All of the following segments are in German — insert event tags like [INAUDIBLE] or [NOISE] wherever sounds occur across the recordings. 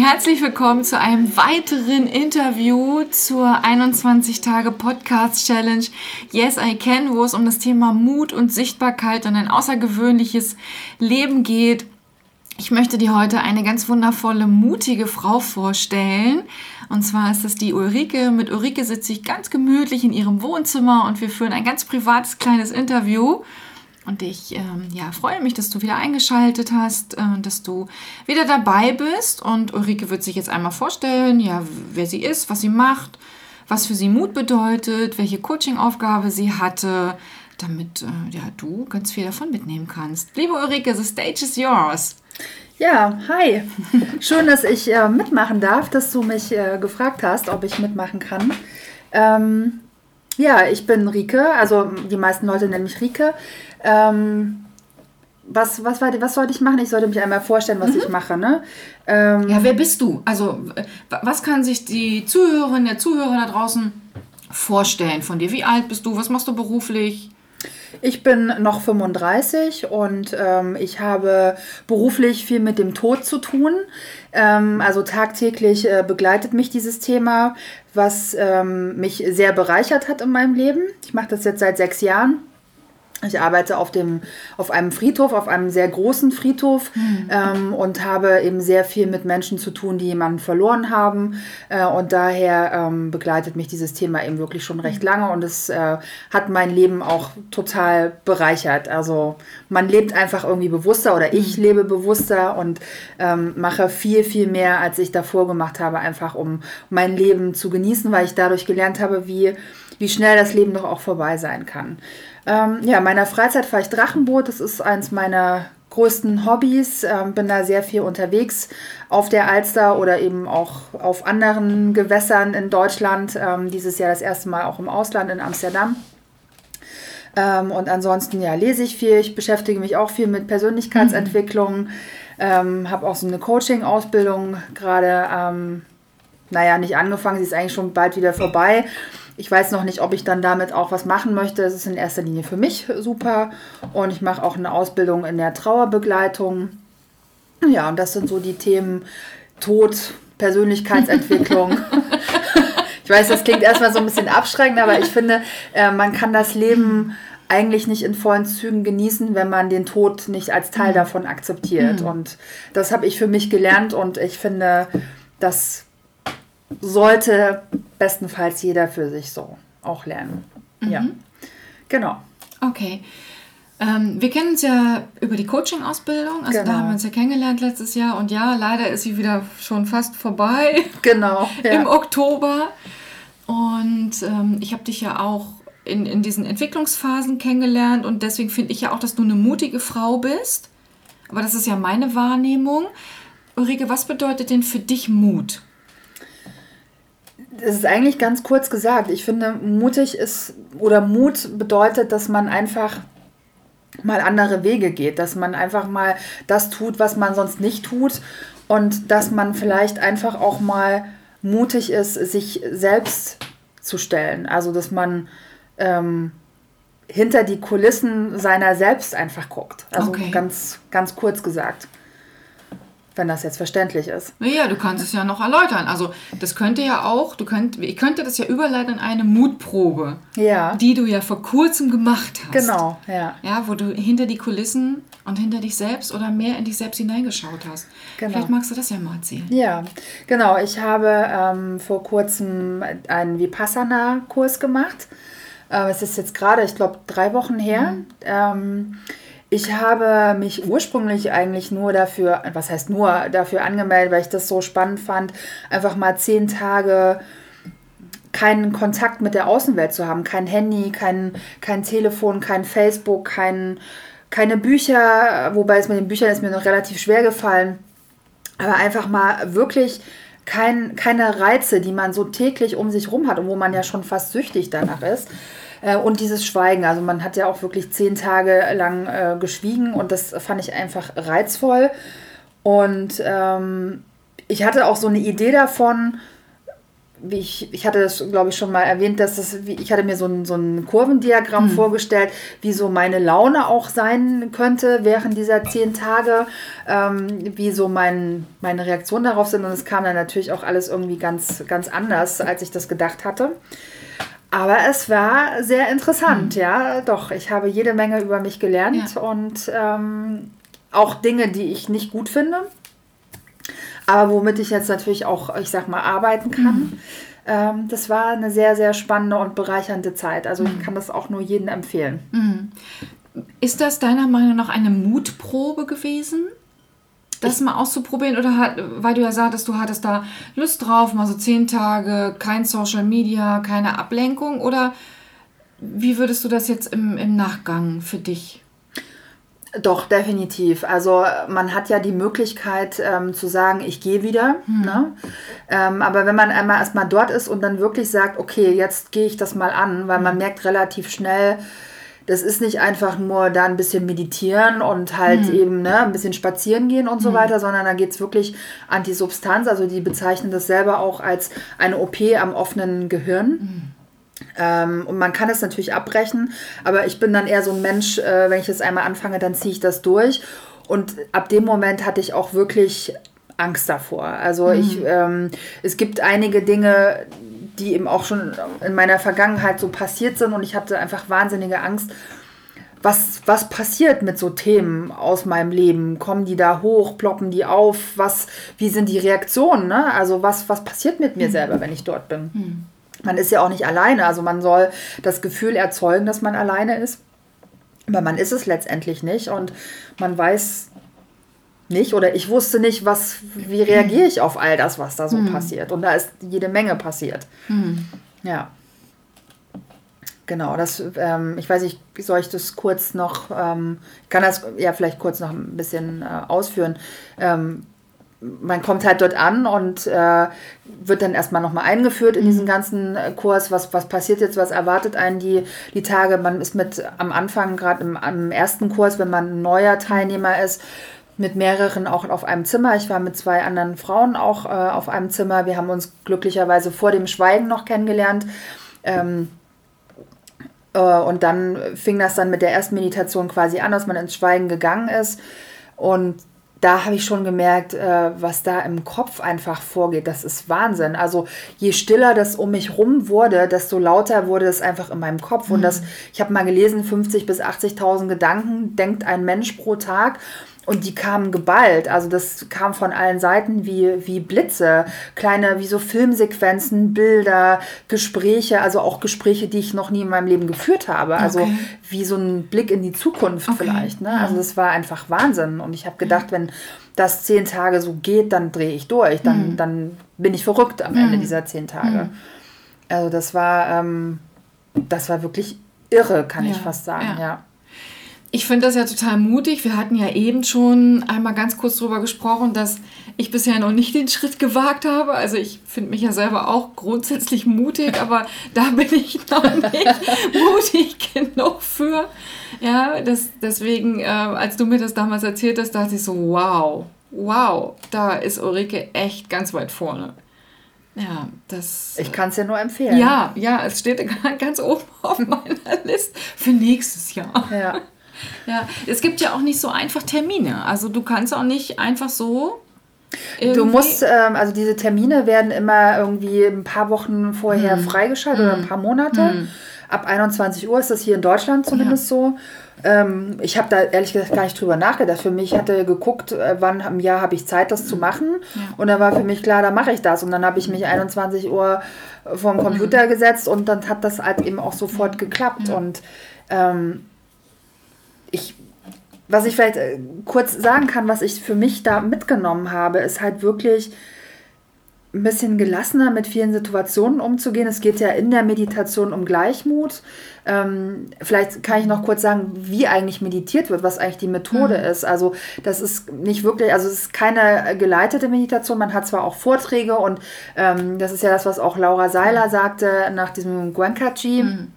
Herzlich willkommen zu einem weiteren Interview zur 21 Tage Podcast Challenge Yes I Can, wo es um das Thema Mut und Sichtbarkeit und ein außergewöhnliches Leben geht. Ich möchte dir heute eine ganz wundervolle, mutige Frau vorstellen. Und zwar ist das die Ulrike. Mit Ulrike sitze ich ganz gemütlich in ihrem Wohnzimmer und wir führen ein ganz privates kleines Interview. Und ich ähm, ja, freue mich, dass du wieder eingeschaltet hast, äh, dass du wieder dabei bist. Und Ulrike wird sich jetzt einmal vorstellen, ja, wer sie ist, was sie macht, was für sie Mut bedeutet, welche Coaching-Aufgabe sie hatte, damit äh, ja, du ganz viel davon mitnehmen kannst. Liebe Ulrike, the stage is yours. Ja, hi. Schön, dass ich äh, mitmachen darf, dass du mich äh, gefragt hast, ob ich mitmachen kann. Ähm, ja, ich bin Rike, also die meisten Leute nennen mich Rike. Ähm, was, was, war, was sollte ich machen? Ich sollte mich einmal vorstellen, was mhm. ich mache. Ne? Ähm, ja, wer bist du? Also, was kann sich die Zuhörerin, der Zuhörer da draußen vorstellen von dir? Wie alt bist du? Was machst du beruflich? Ich bin noch 35 und ähm, ich habe beruflich viel mit dem Tod zu tun. Ähm, also tagtäglich äh, begleitet mich dieses Thema, was ähm, mich sehr bereichert hat in meinem Leben. Ich mache das jetzt seit sechs Jahren. Ich arbeite auf, dem, auf einem Friedhof, auf einem sehr großen Friedhof mhm. ähm, und habe eben sehr viel mit Menschen zu tun, die jemanden verloren haben. Äh, und daher ähm, begleitet mich dieses Thema eben wirklich schon recht lange und es äh, hat mein Leben auch total bereichert. Also man lebt einfach irgendwie bewusster oder ich mhm. lebe bewusster und ähm, mache viel, viel mehr, als ich davor gemacht habe, einfach um mein Leben zu genießen, weil ich dadurch gelernt habe, wie, wie schnell das Leben doch auch vorbei sein kann. Ähm, ja, in meiner Freizeit fahre ich Drachenboot. Das ist eins meiner größten Hobbys. Ähm, bin da sehr viel unterwegs auf der Alster oder eben auch auf anderen Gewässern in Deutschland. Ähm, dieses Jahr das erste Mal auch im Ausland in Amsterdam. Ähm, und ansonsten ja, lese ich viel. Ich beschäftige mich auch viel mit Persönlichkeitsentwicklung. Mhm. Ähm, Habe auch so eine Coaching-Ausbildung gerade, ähm, naja, nicht angefangen. Sie ist eigentlich schon bald wieder vorbei. Ich weiß noch nicht, ob ich dann damit auch was machen möchte. Das ist in erster Linie für mich super. Und ich mache auch eine Ausbildung in der Trauerbegleitung. Ja, und das sind so die Themen Tod, Persönlichkeitsentwicklung. [LAUGHS] ich weiß, das klingt erstmal so ein bisschen abschreckend, aber ich finde, äh, man kann das Leben eigentlich nicht in vollen Zügen genießen, wenn man den Tod nicht als Teil mhm. davon akzeptiert. Mhm. Und das habe ich für mich gelernt und ich finde, das sollte bestenfalls jeder für sich so auch lernen. Mhm. Ja, genau. Okay. Ähm, wir kennen uns ja über die Coaching-Ausbildung, also genau. da haben wir uns ja kennengelernt letztes Jahr und ja, leider ist sie wieder schon fast vorbei. Genau. [LAUGHS] Ja. Im Oktober. Und ähm, ich habe dich ja auch in, in diesen Entwicklungsphasen kennengelernt und deswegen finde ich ja auch, dass du eine mutige Frau bist. Aber das ist ja meine Wahrnehmung. Ulrike, was bedeutet denn für dich Mut? Das ist eigentlich ganz kurz gesagt. Ich finde, mutig ist oder Mut bedeutet, dass man einfach mal andere Wege geht, dass man einfach mal das tut, was man sonst nicht tut und dass man vielleicht einfach auch mal mutig ist, sich selbst zu stellen. Also, dass man ähm, hinter die Kulissen seiner selbst einfach guckt. Also okay. ganz, ganz kurz gesagt wenn das jetzt verständlich ist. Naja, du kannst es ja noch erläutern. Also das könnte ja auch, du könnt, ich könnte das ja überleiten in eine Mutprobe, ja. die du ja vor kurzem gemacht hast. Genau, ja. Ja, wo du hinter die Kulissen und hinter dich selbst oder mehr in dich selbst hineingeschaut hast. Genau. Vielleicht magst du das ja mal erzählen. Ja, genau. Ich habe ähm, vor kurzem einen Vipassana-Kurs gemacht. Äh, es ist jetzt gerade, ich glaube, drei Wochen her. Mhm. Ähm, ich habe mich ursprünglich eigentlich nur dafür, was heißt nur, dafür angemeldet, weil ich das so spannend fand, einfach mal zehn Tage keinen Kontakt mit der Außenwelt zu haben. Kein Handy, kein, kein Telefon, kein Facebook, kein, keine Bücher, wobei es mit den Büchern ist mir noch relativ schwer gefallen. Aber einfach mal wirklich kein, keine Reize, die man so täglich um sich rum hat und wo man ja schon fast süchtig danach ist. Äh, und dieses Schweigen. Also man hat ja auch wirklich zehn Tage lang äh, geschwiegen und das fand ich einfach reizvoll. Und ähm, ich hatte auch so eine Idee davon, wie ich, ich hatte das, glaube ich, schon mal erwähnt, dass das, wie, ich hatte mir so ein, so ein Kurvendiagramm mhm. vorgestellt, wie so meine Laune auch sein könnte während dieser zehn Tage, ähm, wie so mein, meine Reaktionen darauf sind. Und es kam dann natürlich auch alles irgendwie ganz, ganz anders, als ich das gedacht hatte. Aber es war sehr interessant, mhm. ja, doch. Ich habe jede Menge über mich gelernt ja. und ähm, auch Dinge, die ich nicht gut finde aber womit ich jetzt natürlich auch, ich sag mal, arbeiten kann. Mhm. Ähm, das war eine sehr, sehr spannende und bereichernde Zeit. Also ich mhm. kann das auch nur jedem empfehlen. Mhm. Ist das deiner Meinung nach eine Mutprobe gewesen? Das mal auszuprobieren oder hat, weil du ja sagtest, du hattest da Lust drauf, mal so zehn Tage, kein Social Media, keine Ablenkung oder wie würdest du das jetzt im, im Nachgang für dich doch, definitiv. Also man hat ja die Möglichkeit ähm, zu sagen, ich gehe wieder. Hm. Ne? Ähm, aber wenn man einmal erstmal dort ist und dann wirklich sagt, okay, jetzt gehe ich das mal an, weil man hm. merkt relativ schnell, das ist nicht einfach nur da ein bisschen meditieren und halt hm. eben ne, ein bisschen spazieren gehen und so hm. weiter, sondern da geht es wirklich an die Substanz. Also die bezeichnen das selber auch als eine OP am offenen Gehirn. Hm. Ähm, und man kann es natürlich abbrechen, aber ich bin dann eher so ein Mensch, äh, wenn ich es einmal anfange, dann ziehe ich das durch. Und ab dem Moment hatte ich auch wirklich Angst davor. Also mhm. ich, ähm, es gibt einige Dinge, die eben auch schon in meiner Vergangenheit so passiert sind und ich hatte einfach wahnsinnige Angst. Was, was passiert mit so Themen aus meinem Leben? Kommen die da hoch, ploppen die auf? Was, wie sind die Reaktionen? Ne? Also was, was passiert mit mir mhm. selber, wenn ich dort bin? Mhm man ist ja auch nicht alleine. Also man soll das Gefühl erzeugen, dass man alleine ist. Aber man ist es letztendlich nicht und man weiß nicht oder ich wusste nicht, was, wie reagiere ich auf all das, was da so hm. passiert. Und da ist jede Menge passiert. Hm. Ja. Genau, das, ähm, ich weiß nicht, soll ich das kurz noch, ähm, ich kann das ja vielleicht kurz noch ein bisschen äh, ausführen. Ähm, man kommt halt dort an und äh, wird dann erstmal nochmal eingeführt in diesen mhm. ganzen äh, Kurs. Was, was passiert jetzt, was erwartet einen die, die Tage? Man ist mit am Anfang, gerade im, im ersten Kurs, wenn man ein neuer Teilnehmer ist, mit mehreren auch auf einem Zimmer. Ich war mit zwei anderen Frauen auch äh, auf einem Zimmer. Wir haben uns glücklicherweise vor dem Schweigen noch kennengelernt. Ähm, äh, und dann fing das dann mit der ersten Meditation quasi an, dass man ins Schweigen gegangen ist. Und da habe ich schon gemerkt, äh, was da im Kopf einfach vorgeht. Das ist Wahnsinn. Also je stiller das um mich rum wurde, desto lauter wurde es einfach in meinem Kopf. Mhm. Und das, ich habe mal gelesen, 50.000 bis 80.000 Gedanken denkt ein Mensch pro Tag. Und die kamen geballt. Also das kam von allen Seiten wie, wie Blitze. Kleine, wie so Filmsequenzen, Bilder, Gespräche, also auch Gespräche, die ich noch nie in meinem Leben geführt habe. Also okay. wie so ein Blick in die Zukunft okay. vielleicht. Ne? Also das war einfach Wahnsinn. Und ich habe gedacht, wenn das zehn Tage so geht, dann drehe ich durch. Dann, mhm. dann bin ich verrückt am Ende mhm. dieser zehn Tage. Mhm. Also das war, ähm, das war wirklich irre, kann ja. ich fast sagen, ja. ja. Ich finde das ja total mutig. Wir hatten ja eben schon einmal ganz kurz darüber gesprochen, dass ich bisher noch nicht den Schritt gewagt habe. Also ich finde mich ja selber auch grundsätzlich mutig, [LAUGHS] aber da bin ich noch nicht mutig genug für. Ja, das, deswegen, äh, als du mir das damals erzählt hast, dachte ich so, wow, wow, da ist Ulrike echt ganz weit vorne. Ja, das. Ich kann es ja nur empfehlen. Ja, ja, es steht [LAUGHS] ganz oben auf meiner Liste für nächstes Jahr. Ja. Ja, es gibt ja auch nicht so einfach Termine. Also du kannst auch nicht einfach so. Du musst, ähm, also diese Termine werden immer irgendwie ein paar Wochen vorher hm. freigeschaltet hm. oder ein paar Monate. Hm. Ab 21 Uhr ist das hier in Deutschland zumindest ja. so. Ähm, ich habe da ehrlich gesagt gar nicht drüber nachgedacht. Für mich hatte geguckt, äh, wann im Jahr habe ich Zeit, das zu machen. Ja. Und dann war für mich klar, da mache ich das. Und dann habe ich mich 21 Uhr vorm Computer mhm. gesetzt und dann hat das halt eben auch sofort geklappt. Und ähm, ich, was ich vielleicht äh, kurz sagen kann, was ich für mich da mitgenommen habe, ist halt wirklich ein bisschen gelassener mit vielen Situationen umzugehen. Es geht ja in der Meditation um Gleichmut. Ähm, vielleicht kann ich noch kurz sagen, wie eigentlich meditiert wird, was eigentlich die Methode mhm. ist. Also das ist nicht wirklich, also es ist keine geleitete Meditation. Man hat zwar auch Vorträge und ähm, das ist ja das, was auch Laura Seiler sagte nach diesem Gwenkachi. Mhm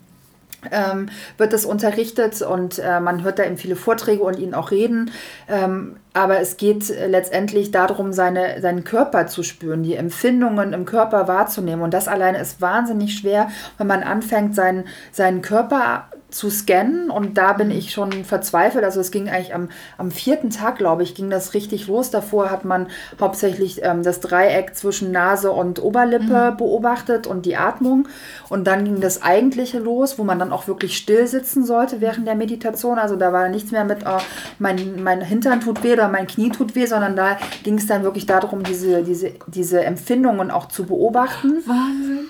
ähm, wird das unterrichtet und äh, man hört da eben viele Vorträge und ihn auch reden. Ähm, aber es geht letztendlich darum, seine, seinen Körper zu spüren, die Empfindungen im Körper wahrzunehmen. Und das alleine ist wahnsinnig schwer, wenn man anfängt, seinen, seinen Körper zu scannen und da bin ich schon verzweifelt. Also es ging eigentlich am, am vierten Tag, glaube ich, ging das richtig los. Davor hat man hauptsächlich ähm, das Dreieck zwischen Nase und Oberlippe mhm. beobachtet und die Atmung. Und dann ging das Eigentliche los, wo man dann auch wirklich still sitzen sollte während der Meditation. Also da war nichts mehr mit, oh, mein, mein Hintern tut weh oder mein Knie tut weh, sondern da ging es dann wirklich darum, diese, diese, diese Empfindungen auch zu beobachten. Wahnsinn.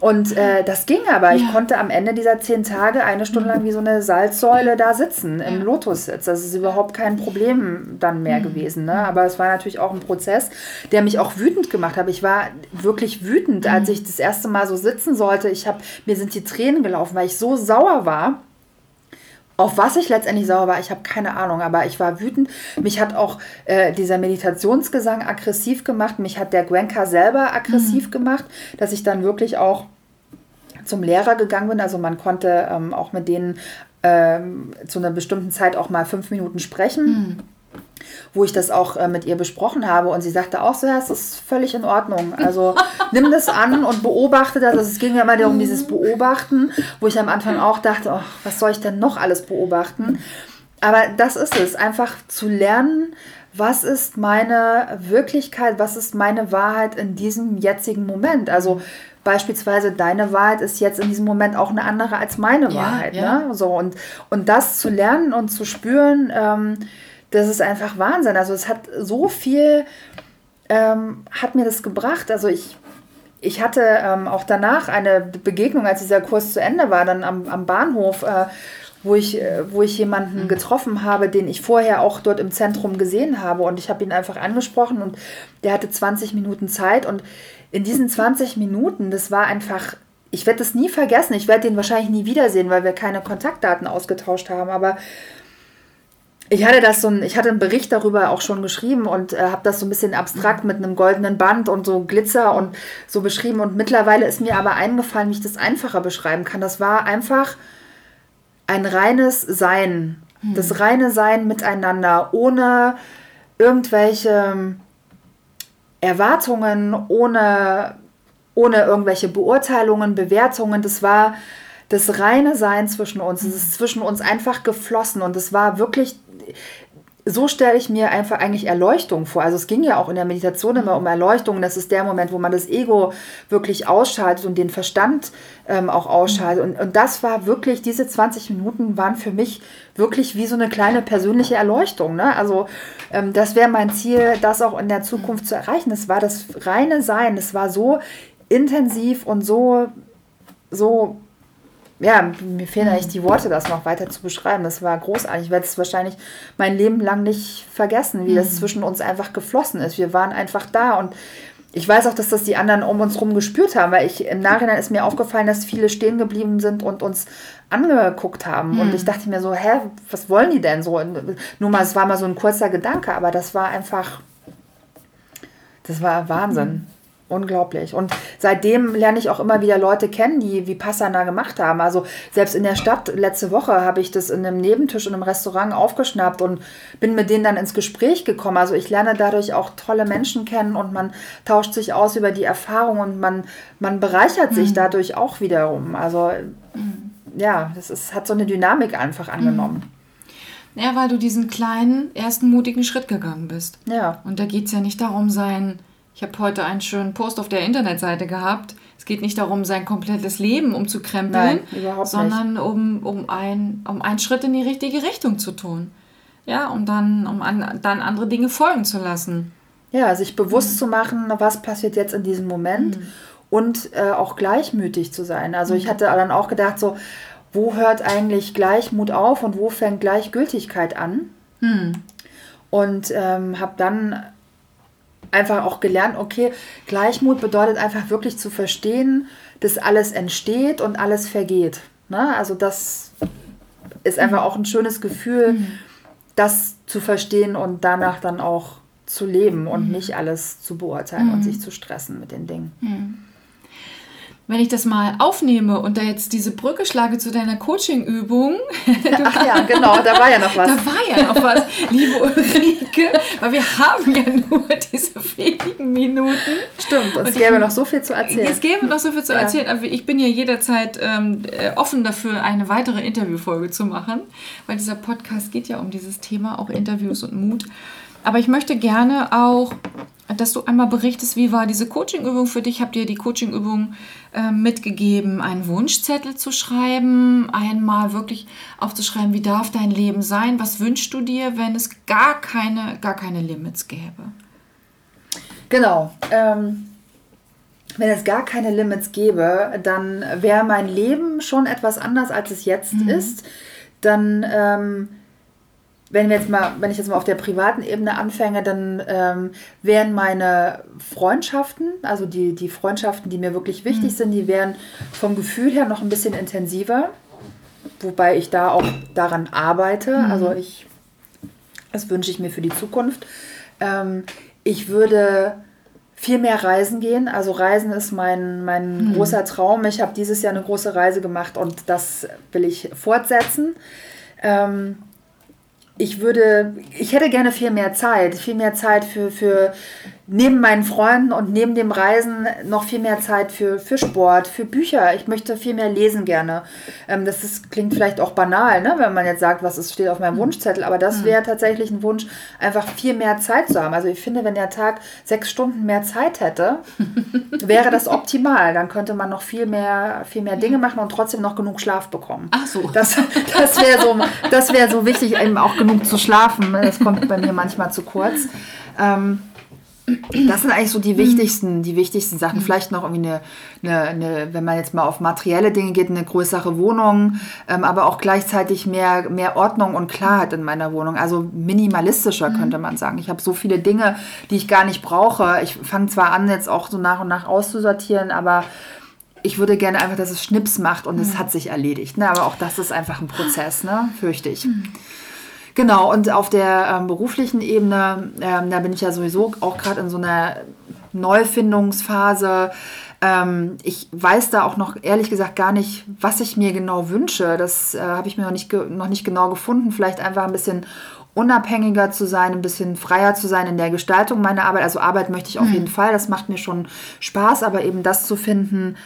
Und äh, das ging aber. Ja. Ich konnte am Ende dieser zehn Tage eine Stunde lang wie so eine Salzsäule da sitzen im ja. Lotussitz. Das ist überhaupt kein Problem dann mehr mhm. gewesen. Ne? Aber es war natürlich auch ein Prozess, der mich auch wütend gemacht hat. Ich war wirklich wütend, mhm. als ich das erste Mal so sitzen sollte. Ich hab, mir sind die Tränen gelaufen, weil ich so sauer war. Auf was ich letztendlich sauer war, ich habe keine Ahnung, aber ich war wütend. Mich hat auch äh, dieser Meditationsgesang aggressiv gemacht. Mich hat der Gwenka selber aggressiv mhm. gemacht, dass ich dann wirklich auch zum Lehrer gegangen bin. Also man konnte ähm, auch mit denen ähm, zu einer bestimmten Zeit auch mal fünf Minuten sprechen. Mhm wo ich das auch äh, mit ihr besprochen habe und sie sagte auch so, ja, es ist völlig in Ordnung. Also nimm das an und beobachte das. Also es ging ja immer darum, dieses Beobachten, wo ich am Anfang auch dachte, oh, was soll ich denn noch alles beobachten? Aber das ist es, einfach zu lernen, was ist meine Wirklichkeit, was ist meine Wahrheit in diesem jetzigen Moment. Also beispielsweise deine Wahrheit ist jetzt in diesem Moment auch eine andere als meine Wahrheit. Ja. Ne? So, und, und das zu lernen und zu spüren, ähm, das ist einfach Wahnsinn. Also es hat so viel, ähm, hat mir das gebracht. Also ich, ich hatte ähm, auch danach eine Begegnung, als dieser Kurs zu Ende war, dann am, am Bahnhof, äh, wo, ich, äh, wo ich jemanden mhm. getroffen habe, den ich vorher auch dort im Zentrum gesehen habe. Und ich habe ihn einfach angesprochen und der hatte 20 Minuten Zeit. Und in diesen 20 Minuten, das war einfach ich werde das nie vergessen. Ich werde den wahrscheinlich nie wiedersehen, weil wir keine Kontaktdaten ausgetauscht haben. Aber ich hatte das so ein, ich hatte einen Bericht darüber auch schon geschrieben und äh, habe das so ein bisschen abstrakt mit einem goldenen Band und so Glitzer und so beschrieben. Und mittlerweile ist mir aber eingefallen, wie ich das einfacher beschreiben kann. Das war einfach ein reines Sein. Hm. Das reine Sein miteinander, ohne irgendwelche Erwartungen, ohne, ohne irgendwelche Beurteilungen, Bewertungen. Das war das reine Sein zwischen uns. Es ist zwischen uns einfach geflossen und es war wirklich so stelle ich mir einfach eigentlich Erleuchtung vor. Also es ging ja auch in der Meditation immer um Erleuchtung. Das ist der Moment, wo man das Ego wirklich ausschaltet und den Verstand ähm, auch ausschaltet. Und, und das war wirklich, diese 20 Minuten waren für mich wirklich wie so eine kleine persönliche Erleuchtung. Ne? Also ähm, das wäre mein Ziel, das auch in der Zukunft zu erreichen. Das war das reine Sein. Es war so intensiv und so, so ja, mir fehlen eigentlich die Worte, das noch weiter zu beschreiben. Das war großartig. Ich werde es wahrscheinlich mein Leben lang nicht vergessen, wie das mhm. zwischen uns einfach geflossen ist. Wir waren einfach da und ich weiß auch, dass das die anderen um uns herum gespürt haben, weil ich im Nachhinein ist mir aufgefallen, dass viele stehen geblieben sind und uns angeguckt haben. Mhm. Und ich dachte mir so, hä, was wollen die denn so? nur mal, es war mal so ein kurzer Gedanke, aber das war einfach, das war Wahnsinn. Mhm. Unglaublich. Und seitdem lerne ich auch immer wieder Leute kennen, die wie Passana gemacht haben. Also selbst in der Stadt, letzte Woche habe ich das in einem Nebentisch in einem Restaurant aufgeschnappt und bin mit denen dann ins Gespräch gekommen. Also ich lerne dadurch auch tolle Menschen kennen und man tauscht sich aus über die Erfahrung und man, man bereichert sich mhm. dadurch auch wiederum. Also mhm. ja, das ist, hat so eine Dynamik einfach angenommen. Mhm. Ja, weil du diesen kleinen, ersten mutigen Schritt gegangen bist. Ja. Und da geht es ja nicht darum, sein ich habe heute einen schönen Post auf der Internetseite gehabt. Es geht nicht darum, sein komplettes Leben umzukrempeln, Nein, sondern um, um, ein, um einen Schritt in die richtige Richtung zu tun. Ja, um dann, um an, dann andere Dinge folgen zu lassen. Ja, sich bewusst mhm. zu machen, was passiert jetzt in diesem Moment mhm. und äh, auch gleichmütig zu sein. Also mhm. ich hatte dann auch gedacht, so, wo hört eigentlich Gleichmut auf und wo fängt Gleichgültigkeit an? Mhm. Und ähm, habe dann einfach auch gelernt, okay, Gleichmut bedeutet einfach wirklich zu verstehen, dass alles entsteht und alles vergeht. Ne? Also das ist einfach auch ein schönes Gefühl, mhm. das zu verstehen und danach dann auch zu leben und mhm. nicht alles zu beurteilen mhm. und sich zu stressen mit den Dingen. Wenn ich das mal aufnehme und da jetzt diese Brücke schlage zu deiner Coaching-Übung. [LAUGHS] Ach ja, genau, da war ja noch was. Da war ja noch was, liebe Ulrike, weil wir haben ja nur diese wenigen Minuten. Stimmt, und es gäbe noch so viel zu erzählen. Es gäbe noch so viel zu ja. erzählen, aber ich bin ja jederzeit ähm, äh, offen dafür, eine weitere Interviewfolge zu machen, weil dieser Podcast geht ja um dieses Thema, auch Interviews und Mut. Aber ich möchte gerne auch, dass du einmal berichtest, wie war diese Coachingübung für dich? Habt ihr die Coachingübung äh, mitgegeben, einen Wunschzettel zu schreiben, einmal wirklich aufzuschreiben, wie darf dein Leben sein? Was wünschst du dir, wenn es gar keine, gar keine Limits gäbe? Genau. Ähm, wenn es gar keine Limits gäbe, dann wäre mein Leben schon etwas anders, als es jetzt mhm. ist. Dann ähm, wenn wir jetzt mal, wenn ich jetzt mal auf der privaten Ebene anfange, dann ähm, wären meine Freundschaften, also die, die Freundschaften, die mir wirklich wichtig mhm. sind, die wären vom Gefühl her noch ein bisschen intensiver. Wobei ich da auch daran arbeite. Mhm. Also ich, das wünsche ich mir für die Zukunft. Ähm, ich würde viel mehr reisen gehen. Also Reisen ist mein, mein mhm. großer Traum. Ich habe dieses Jahr eine große Reise gemacht und das will ich fortsetzen. Ähm, ich würde, ich hätte gerne viel mehr Zeit, viel mehr Zeit für, für neben meinen Freunden und neben dem Reisen noch viel mehr Zeit für, für Sport, für Bücher. Ich möchte viel mehr lesen gerne. Ähm, das ist, klingt vielleicht auch banal, ne? wenn man jetzt sagt, was ist, steht auf meinem hm. Wunschzettel, aber das hm. wäre tatsächlich ein Wunsch, einfach viel mehr Zeit zu haben. Also ich finde, wenn der Tag sechs Stunden mehr Zeit hätte, [LAUGHS] wäre das optimal. Dann könnte man noch viel mehr, viel mehr Dinge machen und trotzdem noch genug Schlaf bekommen. Ach so. Das, das wäre so, wär so wichtig, eben auch genug zu schlafen. Das kommt bei mir manchmal zu kurz. Ähm, das sind eigentlich so die wichtigsten, die wichtigsten Sachen. Vielleicht noch irgendwie eine, eine, eine, wenn man jetzt mal auf materielle Dinge geht, eine größere Wohnung, ähm, aber auch gleichzeitig mehr, mehr Ordnung und Klarheit in meiner Wohnung. Also minimalistischer mhm. könnte man sagen. Ich habe so viele Dinge, die ich gar nicht brauche. Ich fange zwar an, jetzt auch so nach und nach auszusortieren, aber ich würde gerne einfach, dass es Schnips macht und mhm. es hat sich erledigt. Ne? Aber auch das ist einfach ein Prozess, ne? fürchte ich. Genau, und auf der ähm, beruflichen Ebene, ähm, da bin ich ja sowieso auch gerade in so einer Neufindungsphase. Ähm, ich weiß da auch noch ehrlich gesagt gar nicht, was ich mir genau wünsche. Das äh, habe ich mir noch nicht, noch nicht genau gefunden. Vielleicht einfach ein bisschen unabhängiger zu sein, ein bisschen freier zu sein in der Gestaltung meiner Arbeit. Also Arbeit möchte ich auf mhm. jeden Fall, das macht mir schon Spaß, aber eben das zu finden,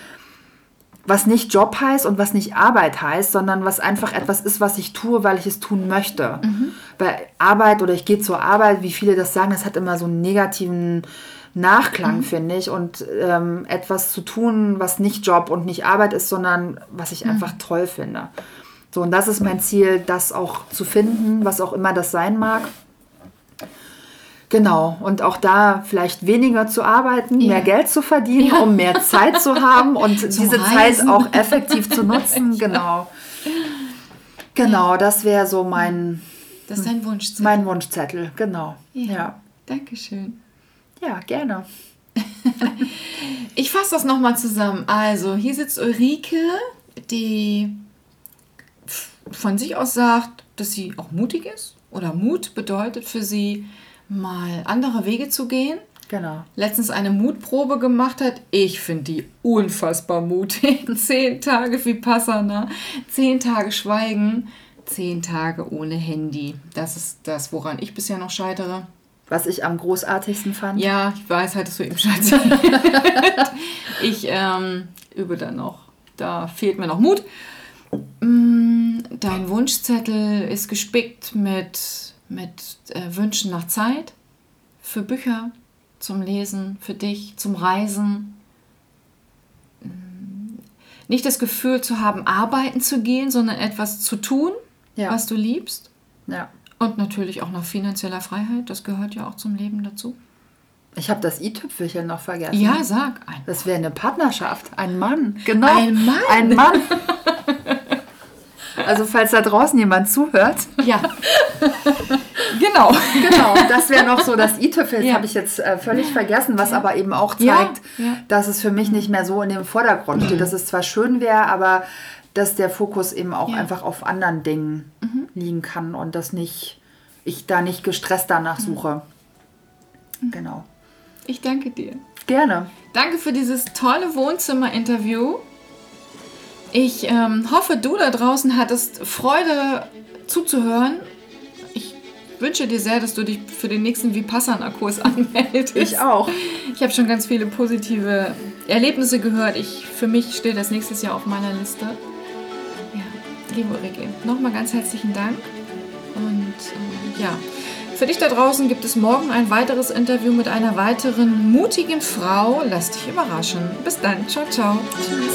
was nicht Job heißt und was nicht Arbeit heißt, sondern was einfach etwas ist, was ich tue, weil ich es tun möchte. Mhm. Weil Arbeit oder ich gehe zur Arbeit, wie viele das sagen, das hat immer so einen negativen Nachklang, mhm. finde ich. Und ähm, etwas zu tun, was nicht Job und nicht Arbeit ist, sondern was ich mhm. einfach toll finde. So, und das ist mein Ziel, das auch zu finden, was auch immer das sein mag. Genau, und auch da vielleicht weniger zu arbeiten, ja. mehr Geld zu verdienen, ja. um mehr Zeit zu haben und [LAUGHS] diese Reisen. Zeit auch effektiv zu nutzen. [LAUGHS] Genau. Genau, das wäre so mein. Das ist dein Wunschzettel. Mein Wunschzettel, genau. Ja. ja. Dankeschön. Ja, gerne. ich fasse das nochmal zusammen. Also, hier sitzt Ulrike, die von sich aus sagt, dass sie auch mutig ist oder Mut bedeutet für sie, mal andere Wege zu gehen. Genau. Letztens eine Mutprobe gemacht hat. Ich finde die unfassbar mutig. [LAUGHS] zehn Tage Vipassana, zehn Tage Schweigen, zehn Tage ohne Handy. Das ist das, woran ich bisher noch scheitere. Was ich am großartigsten fand. Ja, ich weiß, hattest du eben schon [LAUGHS] Ich ähm, übe dann noch. Da fehlt mir noch Mut. Mm, dein Wunschzettel ist gespickt mit mit äh, Wünschen nach Zeit für Bücher, zum Lesen, für dich, zum Reisen. Mm, nicht das Gefühl zu haben, arbeiten zu gehen, sondern etwas zu tun, ja. was du liebst. Ja. Und natürlich auch nach finanzieller Freiheit, das gehört ja auch zum Leben dazu. Ich habe das i-Tüpfelchen noch vergessen. Ja, sag. Ein das wäre eine Partnerschaft. Ein Mann. Genau. Ein Mann. Ein Mann. [LAUGHS] Also falls da draußen jemand zuhört. Ja. genau. Genau, das wäre noch so das i-Tüpfel. Ja. habe ich jetzt äh, völlig vergessen, was ja. aber eben auch zeigt, ja. dass es für mich nicht mehr so in dem Vordergrund steht, mhm. dass es zwar schön wäre, aber dass der Fokus eben auch einfach auf anderen Dingen mhm. liegen kann und dass nicht, ich da nicht gestresst danach mhm. suche. Mhm. Genau. Ich danke dir. Gerne. Danke für dieses tolle Wohnzimmer-Interview. Ich ähm, hoffe, du da draußen hattest Freude zuzuhören. Ich wünsche dir sehr, dass du dich für den nächsten Vipassana-Kurs [LAUGHS] anmeldest. Ich auch. Ich habe schon ganz viele positive Erlebnisse gehört. Ich, für mich steht das nächstes Jahr auf meiner Liste. Ja, liebe Ulrike, nochmal ganz herzlichen Dank. Und äh, ja, für dich da draußen gibt es morgen ein weiteres Interview mit einer weiteren mutigen Frau. Lass dich überraschen. Bis dann. Ciao, ciao. Tschüss.